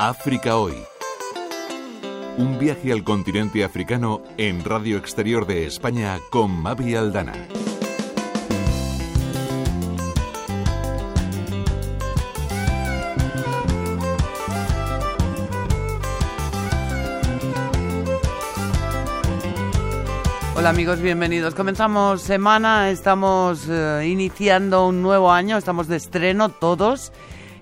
África Hoy. Un viaje al continente africano en Radio Exterior de España con Mavi Aldana. Hola amigos, bienvenidos. Comenzamos semana, estamos eh, iniciando un nuevo año, estamos de estreno todos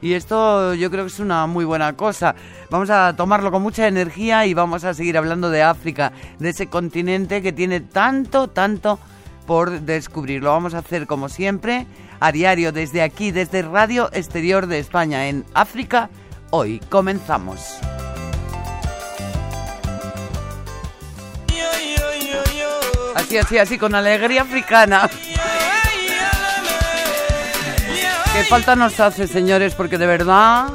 y esto yo creo que es una muy buena cosa. Vamos a tomarlo con mucha energía y vamos a seguir hablando de África, de ese continente que tiene tanto, tanto por descubrir. Lo vamos a hacer como siempre, a diario desde aquí, desde Radio Exterior de España en África. Hoy comenzamos. Así, así, así, con alegría africana. Qué falta nos hace, señores, porque de verdad...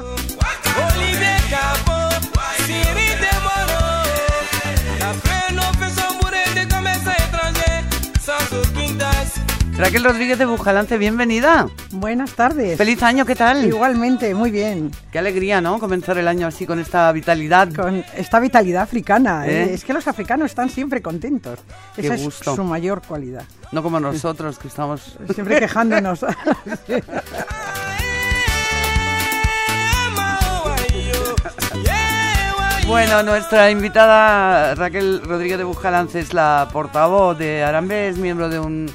Raquel Rodríguez de Bujalance, bienvenida. Buenas tardes. Feliz año, ¿qué tal? Igualmente, muy bien. Qué alegría, ¿no? Comenzar el año así con esta vitalidad. Con esta vitalidad africana. ¿Eh? ¿eh? Es que los africanos están siempre contentos. Qué Esa gusto. es su mayor cualidad. No como nosotros, que estamos... Siempre quejándonos. Bueno, nuestra invitada Raquel Rodríguez de Bujalance es la portavoz de Arambe, es miembro de un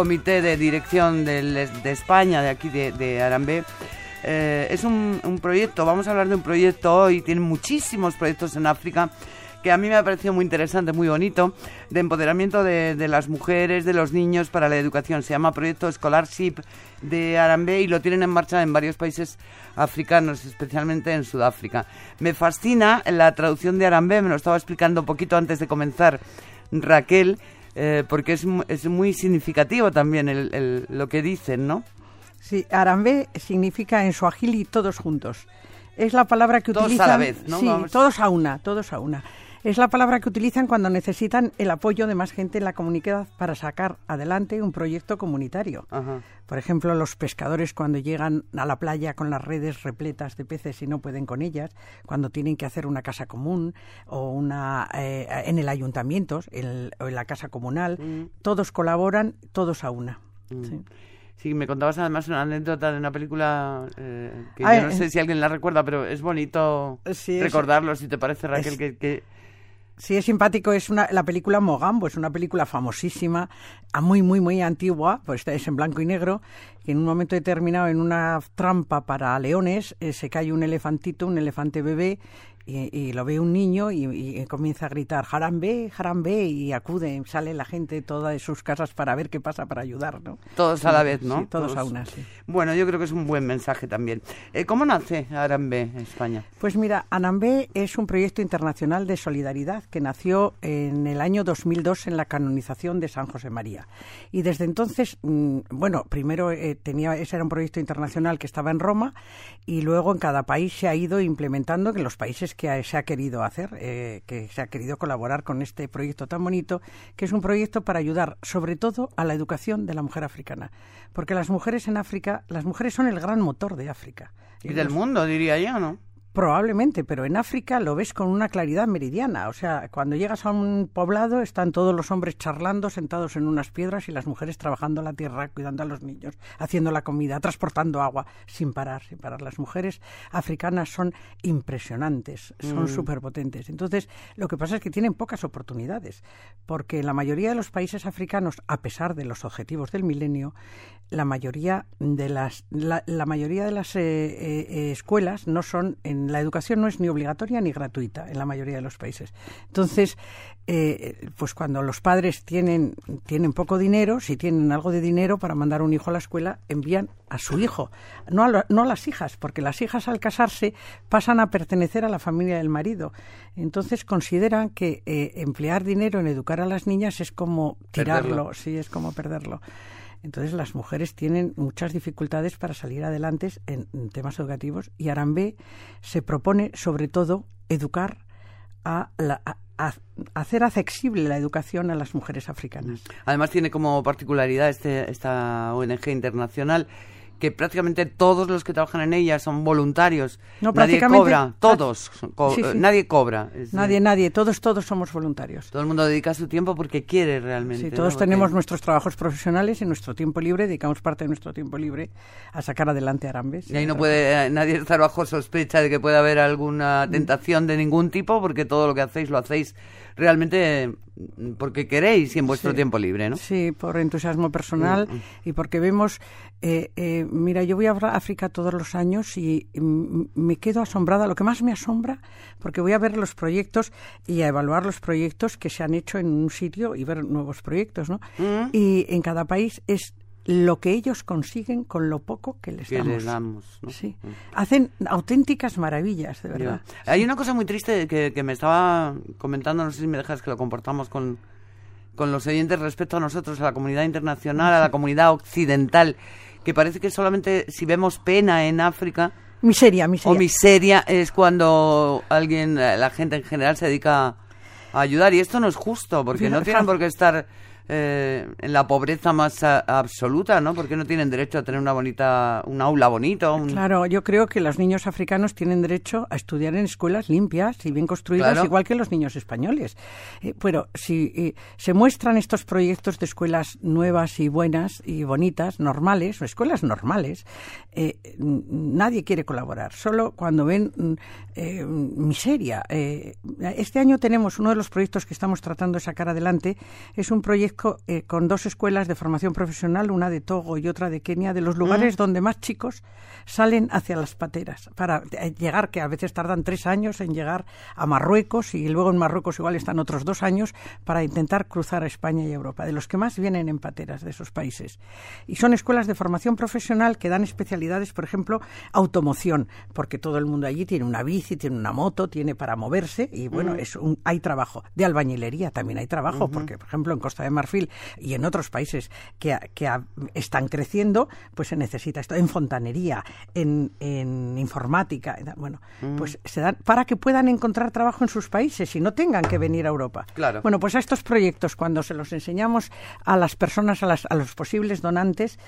comité de dirección del- de España, de aquí de, de Arambe. Eh, es un, proyecto, vamos a hablar de un proyecto hoy, tienen muchísimos proyectos en África que a mí me ha parecido muy interesante, muy bonito, de empoderamiento de, de las mujeres, de los niños para la educación. Se llama Proyecto Scholarship de Arambe y lo tienen en marcha en varios países africanos, especialmente en Sudáfrica. Me fascina la traducción de Arambe, me lo estaba explicando un poquito antes de comenzar Raquel, eh, porque es, es muy significativo también el- el- lo que dicen, ¿no? Sí, Arambe significa en suajili todos juntos. Es la palabra que Todos a utilizan. la vez, ¿no? Sí, Vamos. todos a una, todos a una. Es la palabra que utilizan cuando necesitan el apoyo de más gente en la comunidad para sacar adelante un proyecto comunitario. Ajá. Por ejemplo, los pescadores cuando llegan a la playa con las redes repletas de peces y no pueden con ellas, cuando tienen que hacer una casa común o una eh, en el ayuntamiento o en la casa comunal, todos colaboran, todos a una. Sí. Sí, me contabas además una anécdota de una película eh, que Ah, yo no eh. sé si alguien la recuerda, pero es bonito Sí, es- recordarlo, si te parece, Raquel, es- que, que- Sí, es simpático. Es una, la película Mogambo, es una película famosísima, ah, muy, muy, muy antigua, pues es en blanco y negro, que en un momento determinado, en una trampa para leones, eh, se cae un elefantito, un elefante bebé, y, y lo ve un niño y, y comienza a gritar, Jarambe, Jarambe, y acude, sale la gente toda de sus casas para ver qué pasa, para ayudar, ¿no? todos a la vez, ¿no? Sí, todos a una, sí. Bueno, yo creo que es un buen mensaje también. Eh, ¿Cómo nace Arambe, España? Pues mira, Anambé es un proyecto internacional de solidaridad que nació en el año 2002 en la canonización de San José María. Y desde entonces, mm, bueno, primero eh, tenía ese era un proyecto internacional que estaba en Roma y luego en cada país se ha ido implementando en los países que se ha querido hacer, eh, que se ha querido colaborar con este proyecto tan bonito, que es un proyecto para ayudar sobre todo a la educación de la mujer africana. Porque las mujeres en África, las mujeres son el gran motor de África. Y del mundo, diría yo, ¿no? Probablemente, pero en África lo ves con una claridad meridiana. O sea, cuando llegas a un poblado están todos los hombres charlando, sentados en unas piedras y las mujeres trabajando la tierra, cuidando a los niños, haciendo la comida, transportando agua, sin parar, sin parar. Las mujeres africanas son impresionantes, son superpotentes. Entonces, lo que pasa es que tienen pocas oportunidades, porque en la mayoría de los países africanos, a pesar de los objetivos del milenio, la mayoría de las la, la mayoría de las eh, eh, eh, escuelas no son en la educación no es ni obligatoria ni gratuita en la mayoría de los países. Entonces eh, pues cuando los padres tienen tienen poco dinero si tienen algo de dinero para mandar un hijo a la escuela envían a su hijo no a, lo- no a las hijas porque las hijas al casarse pasan a pertenecer a la familia del marido. Entonces consideran que eh, emplear dinero en educar a las niñas es como tirarlo Perderlo. sí es como perderlo entonces las mujeres tienen muchas dificultades para salir adelante en, temas educativos y Arambe se propone sobre todo educar a, la- a- hacer accesible la educación a las mujeres africanas. Además tiene como particularidad este, esta ONG internacional que prácticamente todos los que trabajan en ella son voluntarios. No, nadie cobra, todos. co- Sí, sí. Nadie cobra. Es- Nadie, nadie, todos, todos somos voluntarios. Todo el mundo dedica su tiempo porque quiere realmente. Sí, ¿no? todos Porque- tenemos nuestros trabajos profesionales y nuestro tiempo libre, dedicamos parte de nuestro tiempo libre a sacar adelante Arambes. Y ahí no puede eh, nadie estar bajo sospecha de que pueda haber alguna tentación de ningún tipo, porque todo lo que hacéis lo hacéis realmente eh, porque queréis y en vuestro Sí. tiempo libre, ¿no? Sí, por entusiasmo personal y porque vemos, eh, eh, mira, yo voy a África todos los años y mm, me quedo asombrada. Lo que más me asombra, porque voy a ver los proyectos y a evaluar los proyectos que se han hecho en un sitio y ver nuevos proyectos, ¿no? Mm. Y en cada país es lo que ellos consiguen con lo poco que les Que damos. les damos. ¿no? Sí, hacen auténticas maravillas, de verdad. Hay una cosa muy triste que, que me estaba comentando, no sé si me dejas que lo comportamos con, con los oyentes respecto a nosotros, a la comunidad internacional, a la comunidad occidental, que parece que solamente si vemos pena en África Miseria, miseria. o miseria es cuando alguien, la gente en general se dedica a ayudar. Y esto no es justo, porque no tienen por qué estar eh, en la pobreza más a- absoluta, ¿no? Porque no tienen derecho a tener una bonita, un aula bonito. un- Claro, yo creo que los niños africanos tienen derecho a estudiar en escuelas limpias y bien construidas, Claro. igual que los niños españoles. Eh, pero si eh, se muestran estos proyectos de escuelas nuevas y buenas y bonitas, normales, o escuelas normales, nadie quiere colaborar. Solo cuando ven mm, miseria. Este año tenemos uno de los proyectos que estamos tratando de sacar adelante, es un proyecto eh, con dos escuelas de formación profesional, una de Togo y otra de Kenia, de los lugares donde más chicos salen hacia las pateras para eh, llegar, que a veces tardan tres años en llegar a Marruecos y luego en Marruecos igual están otros dos años para intentar cruzar a España y Europa, de los que más vienen en pateras de esos países. Y son escuelas de formación profesional que dan especialidades, por ejemplo, automoción, porque todo el mundo allí tiene una bici, tiene una moto, tiene para moverse y bueno, es un, hay trabajo. De albañilería también hay trabajo, porque por ejemplo en Costa de Marfil y en otros países que, que están creciendo, pues se necesita esto. En fontanería, en, en informática, en- bueno, pues se dan para que puedan encontrar trabajo en sus países y no tengan que venir a Europa. Claro. Bueno, pues a estos proyectos, cuando se los enseñamos a las personas, a, las- a los posibles donantes,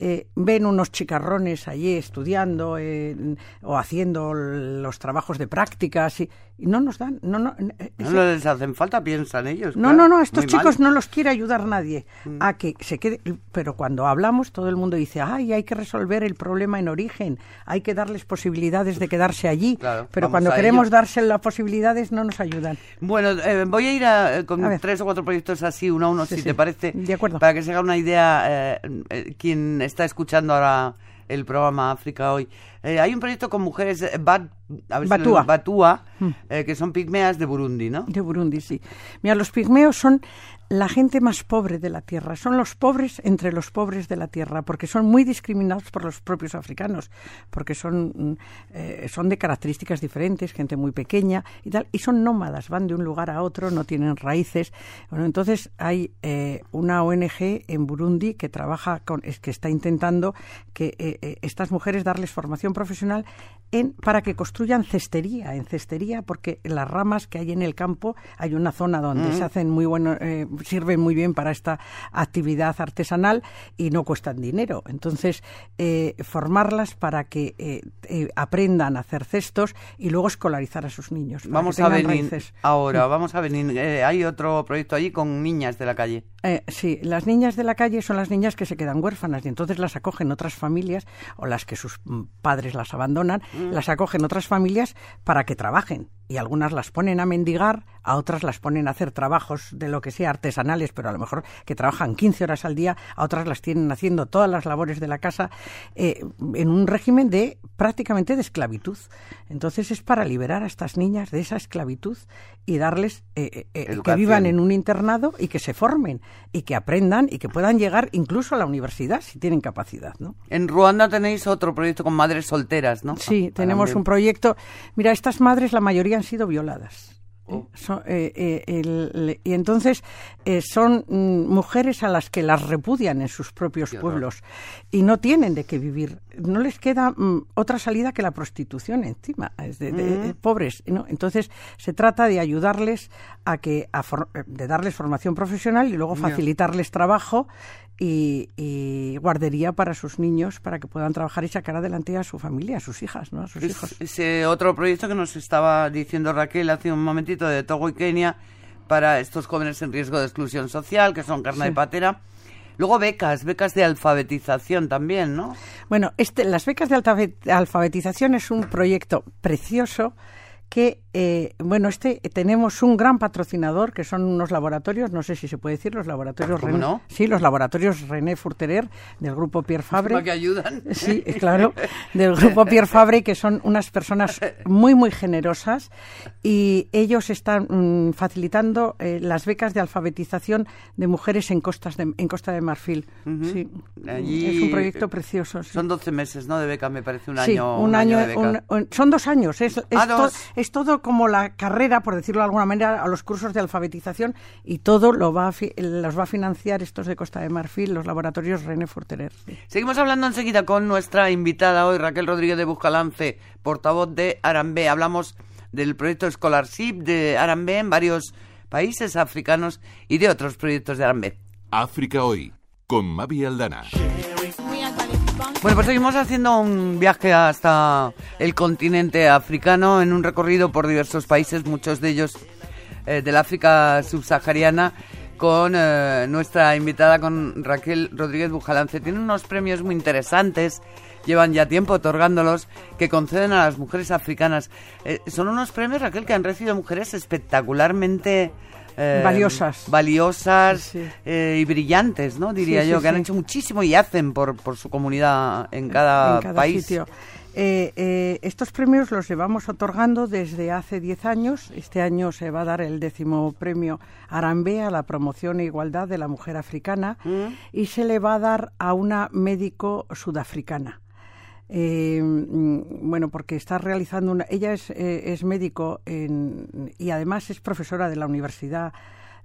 eh, ven unos chicarrones allí estudiando eh, o haciendo los trabajos de prácticas y, y no nos dan, no, no, eh, No les hacen falta, piensan ellos. no, claro. no, no, estos mal. Mm. chicos no los quiere ayudar nadie a que se quede. Pero cuando hablamos, todo el mundo dice, ay, hay que resolver el problema en origen, hay que darles posibilidades de quedarse allí. Claro, pero cuando queremos ello. darse las posibilidades, no nos ayudan. Bueno, eh, voy a ir a- eh, con A tres o cuatro proyectos así, uno a uno, Sí, si sí. te parece. De acuerdo. Para que se haga una idea eh, eh, quien está escuchando ahora el programa África hoy. Eh, hay un proyecto con mujeres eh, Bat- a ver si Batúa. Batúa, Mm. eh, que son pigmeas de Burundi, ¿no? De Burundi, sí. Mira, los pigmeos son la gente más pobre de la tierra. Son los pobres entre los pobres de la tierra, porque son muy discriminados por los propios africanos, porque son, mm, eh, son de características diferentes, gente muy pequeña y tal, y son nómadas, van de un lugar a otro, no tienen raíces. Bueno, entonces hay eh, una ONG en Burundi que trabaja con, es que está intentando que eh, eh, estas mujeres darles formación profesional en, para que construyan cestería, en cestería, porque las ramas que hay en el campo hay una zona donde se hacen muy bueno, eh, sirven muy bien para esta actividad artesanal y no cuestan dinero. Entonces, eh, formarlas para que eh, eh, aprendan a hacer cestos y luego escolarizar a sus niños. para Vamos a venir raíces. ahora, vamos a venir. eh, hay otro proyecto allí con niñas de la calle. Eh, sí, las niñas de la calle son las niñas que se quedan huérfanas y entonces las acogen otras familias o las que sus mm, padres las abandonan, las acogen otras familias para que trabajen. Y algunas las ponen a mendigar, a otras las ponen a hacer trabajos de lo que sea artesanales, pero a lo mejor que trabajan 15 horas al día, a otras las tienen haciendo todas las labores de la casa eh, en un régimen de prácticamente de esclavitud. Entonces es para liberar a estas niñas de esa esclavitud y darles eh, eh, que vivan en un internado y que se formen y que aprendan y que puedan llegar incluso a la universidad si tienen capacidad, ¿no? En Ruanda tenéis otro proyecto con madres solteras, ¿no? Sí, Para tenemos un proyecto. Mira, estas madres, la mayoría han sido violadas. Oh. Eh, eh, el- y entonces eh, son mm, mujeres a las que las repudian en sus propios pueblos y no tienen de qué vivir no les queda mm, otra salida que la prostitución encima, es de, Mm. pobres. ¿no? Entonces, se trata de ayudarles a que, a de darles formación profesional y luego facilitarles trabajo y, y guardería para sus niños para que puedan trabajar y sacar adelante a su familia, a sus hijas, ¿no? A sus Es- hijos. ese otro proyecto que nos estaba diciendo Raquel hace un momentito de Togo y Kenia para estos jóvenes en riesgo de exclusión social, que son carne de patera. Luego becas, becas de alfabetización también, ¿no? Bueno, este, las becas de alfabetización es un proyecto precioso que, eh, bueno, este eh, tenemos un gran patrocinador que son unos laboratorios, no sé si se puede decir, los laboratorios ¿Cómo René- no? sí, los laboratorios René Furterer del grupo Pierre Fabre. Que ayudan. Sí, claro, del grupo Pierre Fabre, que son unas personas muy, muy generosas y ellos están mm, facilitando eh, las becas de alfabetización de mujeres en, costas de, en Costa de Marfil. Sí, Allí, es un proyecto eh, precioso. sí. Son 12 meses, ¿no? De beca, me parece un Sí, año. un año, de beca. un- un- son dos años. Es, es, Ah, to- es todo como la carrera, por decirlo de alguna manera, a los cursos de alfabetización y todo lo va a fi- los va a financiar estos de Costa de Marfil, los laboratorios René Forterer. Seguimos hablando enseguida con nuestra invitada hoy, Raquel Rodríguez de Buscalance, portavoz de Arambe. Hablamos del proyecto Scholarship de Arambe en varios países africanos y de otros proyectos de Arambe. África hoy, con Mavi Aldana. Bueno, pues seguimos haciendo un viaje hasta el continente africano en un recorrido por diversos países, muchos de ellos eh, del África subsahariana, con eh, nuestra invitada, con Raquel Rodríguez Bujalance. Tiene unos premios muy interesantes, llevan ya tiempo otorgándolos, que conceden a las mujeres africanas. Eh, son unos premios, Raquel, que han recibido mujeres espectacularmente... eh, Valiosas. Valiosas Sí. eh, y brillantes, ¿no? Diría Sí, yo, que han hecho muchísimo y hacen por, por su comunidad en cada, en cada país. sitio. Eh, eh, estos premios los llevamos otorgando desde hace 10 años. Este año se va a dar el décimo premio Arambe a la promoción e igualdad de la mujer africana Mm. y se le va a dar a una médico sudafricana. Eh, mm, bueno, porque está realizando una. Ella es, eh, es médico en- y además es profesora de la Universidad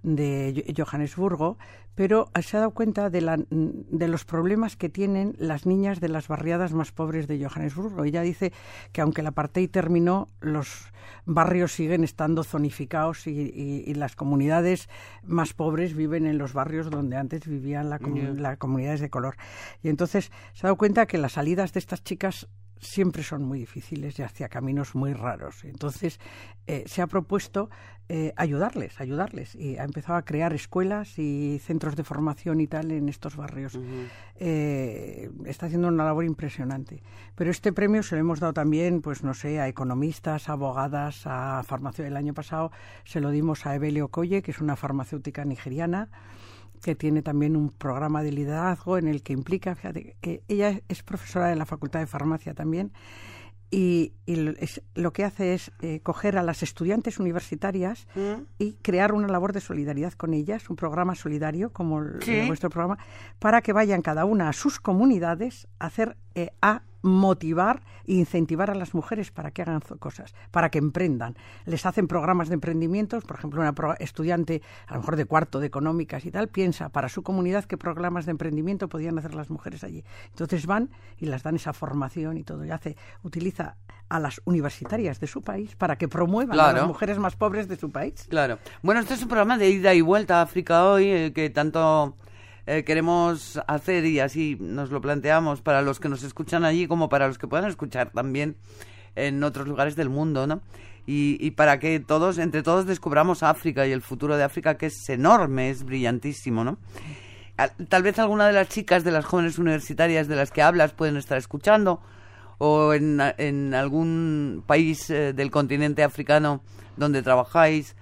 de Jo- Johannesburgo, pero se ha dado cuenta de, la, de los problemas que tienen las niñas de las barriadas más pobres de Johannesburgo. Ella dice que aunque el apartheid terminó, los barrios siguen estando zonificados y, y- y las comunidades más pobres viven en los barrios donde antes vivían la comu- las comunidades de color. Y entonces se ha dado cuenta que las salidas de estas chicas siempre son muy difíciles y hacia caminos muy raros. Entonces eh, se ha propuesto eh, ayudarles, ayudarles y ha empezado a crear escuelas y centros de formación y tal en estos barrios. Eh, está haciendo una labor impresionante. Pero este premio se lo hemos dado también, pues no sé, a economistas, a abogadas, a farmacia. El año pasado se lo dimos a Evelio Okoye, que es una farmacéutica nigeriana que tiene también un programa de liderazgo en el que implica, fíjate, que ella es profesora de la Facultad de Farmacia también, y, es- lo que hace es eh, coger a las estudiantes universitarias y crear una labor de solidaridad con ellas, un programa solidario como el Sí. vuestro programa, para que vayan cada una a sus comunidades a hacer eh, a motivar e incentivar a las mujeres para que hagan cosas, para que emprendan. Les hacen programas de emprendimientos, por ejemplo, una estudiante, a lo mejor de cuarto de económicas y tal, piensa para su comunidad qué programas de emprendimiento podían hacer las mujeres allí. Entonces van y las dan esa formación y todo. Y hace, utiliza a las universitarias de su país para que promuevan a las mujeres más pobres de su país. Claro. Bueno, este es un programa de ida y vuelta a África hoy eh, que tanto eh, queremos hacer y así nos lo planteamos para los que nos escuchan allí como para los que puedan escuchar también en otros lugares del mundo, ¿no? Y, y para que todos, entre todos, descubramos África y el futuro de África que es enorme, es brillantísimo, ¿no? Al- Tal vez alguna de las chicas de las jóvenes universitarias de las que hablas pueden estar escuchando o en, en algún país eh, del continente africano donde trabajáis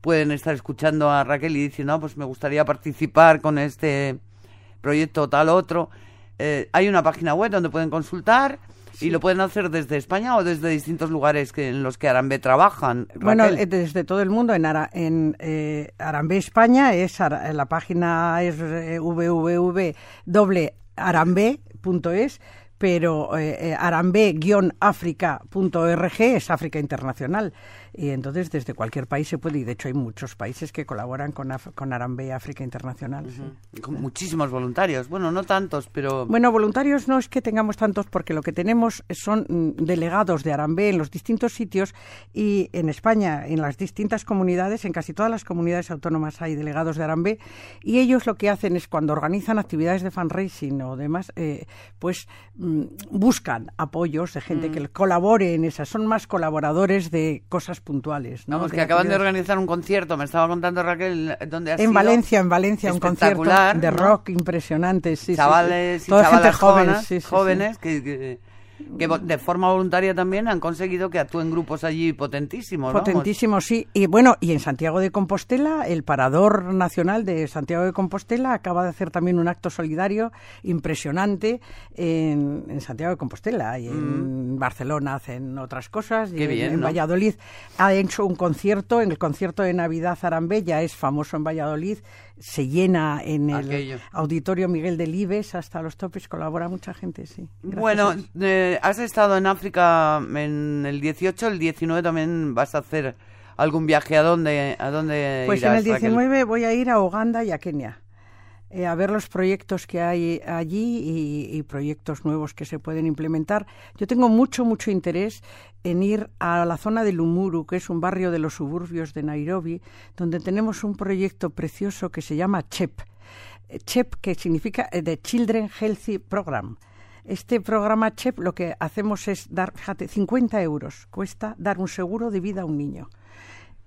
pueden estar escuchando a Raquel y diciendo, no, pues me gustaría participar con este proyecto tal otro. Eh, hay una página web donde pueden consultar y lo pueden hacer desde España o desde distintos lugares que, en los que Arambe trabajan. Bueno, Raquel. eh, desde todo el mundo, en, Ara- en eh, Arambe España, es Ara- la página es eh, www.arambe.es, pero eh, eh arambe-africa.org es África Internacional. Y entonces desde cualquier país se puede, y de hecho hay muchos países que colaboran con, con Arambe África Internacional. Con muchísimos voluntarios, bueno, no tantos, pero... Bueno, voluntarios no es que tengamos tantos porque lo que tenemos son mm, delegados de Arambe en los distintos sitios y en España, en las distintas comunidades, en casi todas las comunidades autónomas hay delegados de Arambe y ellos lo que hacen es cuando organizan actividades de fundraising o demás, eh, pues mm, buscan apoyos de gente mm. que colabore en esas, son más colaboradores de cosas puntuales. ¿no? Vamos, que acaban de organizar un concierto, me estaba contando Raquel, ¿dónde En Valencia, en Valencia, un concierto de rock impresionante, sí. Chavales sí, y chavales jóvenes, jóvenes que que de forma voluntaria también han conseguido que actúen grupos allí potentísimos. Potentísimos, sí. Y bueno, y en Santiago de Compostela, el Parador Nacional de Santiago de Compostela acaba de hacer también un acto solidario impresionante en, Santiago de Compostela y en mm. Barcelona hacen otras cosas. y en, Valladolid ha hecho un concierto, en el concierto de Navidad Arambella, es famoso en Valladolid, se llena en el Auditorio Miguel Delibes hasta los topes, colabora mucha gente, sí. bueno, eh, has estado en África en el 18, el 19 también vas a hacer algún viaje. ¿A dónde, a dónde Pues en el 19 voy a ir a Uganda y a Kenia. Eh, a ver los proyectos que hay allí y, proyectos nuevos que se pueden implementar. Yo tengo mucho, mucho interés en ir a la zona de Lumuru, que es un barrio de los suburbios de Nairobi, donde tenemos un proyecto precioso que se llama CHEP. Eh, CHEP, que significa eh, The Children Healthy Program. Este programa CHEP lo que hacemos es dar, fíjate, 50 euros cuesta dar un seguro de vida a un niño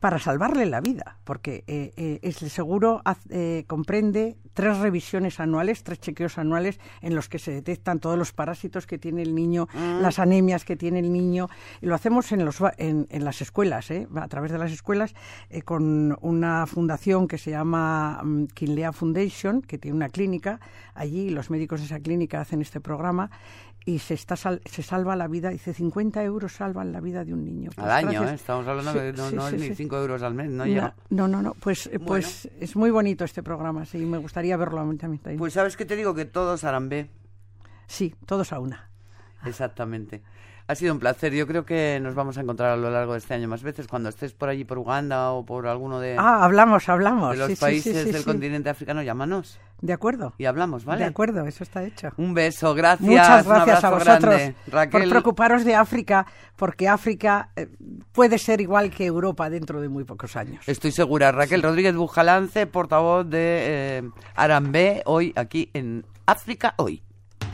para salvarle la vida, porque eh, eh, el seguro eh, comprende tres revisiones anuales, tres chequeos anuales en los que se detectan todos los parásitos que tiene el niño, ah. las anemias que tiene el niño, y lo hacemos en, los, en, en las escuelas, a través de las escuelas, con una fundación que se llama um, Kinlea Foundation, que tiene una clínica, allí los médicos de esa clínica hacen este programa, y se está se salva la vida, dice 50 euros salvan la vida de un niño. al pues año, ¿eh? estamos hablando de no, es ni 5 euros al mes, no, No, no, no, pues, pues es muy bonito este programa, sí, me gustaría verlo también. Pues sabes que te digo que todos harán B. Sí, todos a una. Exactamente. Ha sido un placer. Yo creo que nos vamos a encontrar a lo largo de este año más veces cuando estés por allí, por Uganda o por alguno de. Ah, hablamos, hablamos. De los países del continente africano, llámanos. De acuerdo. Y hablamos, ¿vale? De acuerdo, eso está hecho. Un beso, gracias. Muchas gracias a vosotros por preocuparos de África, porque África eh, puede ser igual que Europa dentro de muy pocos años. Estoy segura. Raquel Rodríguez Bujalance, portavoz de eh, Arambe, hoy aquí en África Hoy.